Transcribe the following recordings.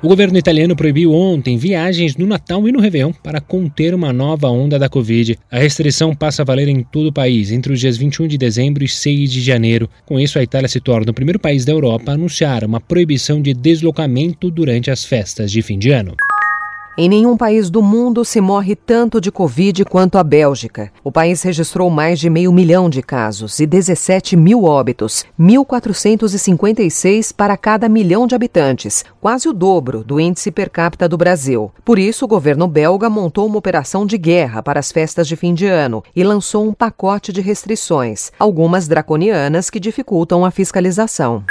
O governo italiano proibiu ontem viagens no Natal e no Réveillon para conter uma nova onda da Covid. A restrição passa a valer em todo o país entre os dias 21 de dezembro e 6 de janeiro. Com isso, a Itália se torna o primeiro país da Europa a anunciar uma proibição de deslocamento durante as festas de fim de ano. Em nenhum país do mundo se morre tanto de Covid quanto a Bélgica. O país registrou mais de meio milhão de casos e 17 mil óbitos, 1.456 para cada milhão de habitantes, quase o dobro do índice per capita do Brasil. Por isso, o governo belga montou uma operação de guerra para as festas de fim de ano e lançou um pacote de restrições, algumas draconianas que dificultam a fiscalização.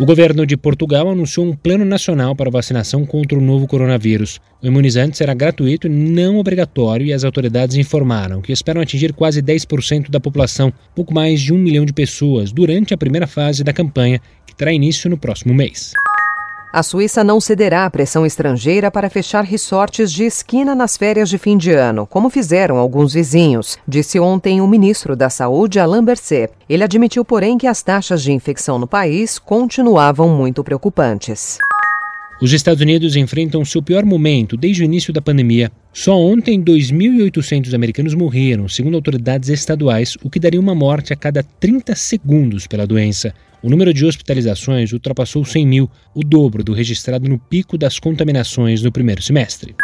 O governo de Portugal anunciou um plano nacional para vacinação contra o novo coronavírus. O imunizante será gratuito e não obrigatório e as autoridades informaram que esperam atingir quase 10% da população, pouco mais de um milhão de pessoas, durante a primeira fase da campanha, que terá início no próximo mês. A Suíça não cederá à pressão estrangeira para fechar resortes de esquina nas férias de fim de ano, como fizeram alguns vizinhos, disse ontem o ministro da Saúde, Alain Berset. Ele admitiu, porém, que as taxas de infecção no país continuavam muito preocupantes. Os Estados Unidos enfrentam seu pior momento desde o início da pandemia. Só ontem, 2.800 americanos morreram, segundo autoridades estaduais, o que daria uma morte a cada 30 segundos pela doença. O número de hospitalizações ultrapassou 100 mil, o dobro do registrado no pico das contaminações no primeiro semestre.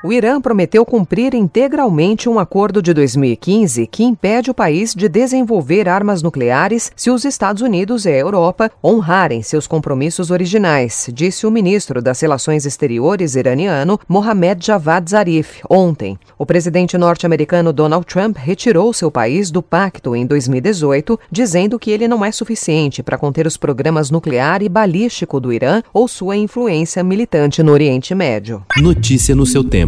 O Irã prometeu cumprir integralmente um acordo de 2015 que impede o país de desenvolver armas nucleares se os Estados Unidos e a Europa honrarem seus compromissos originais, disse o ministro das Relações Exteriores iraniano Mohammad Javad Zarif ontem. O presidente norte-americano Donald Trump retirou seu país do pacto em 2018, dizendo que ele não é suficiente para conter os programas nuclear e balístico do Irã ou sua influência militante no Oriente Médio. Notícia no seu tempo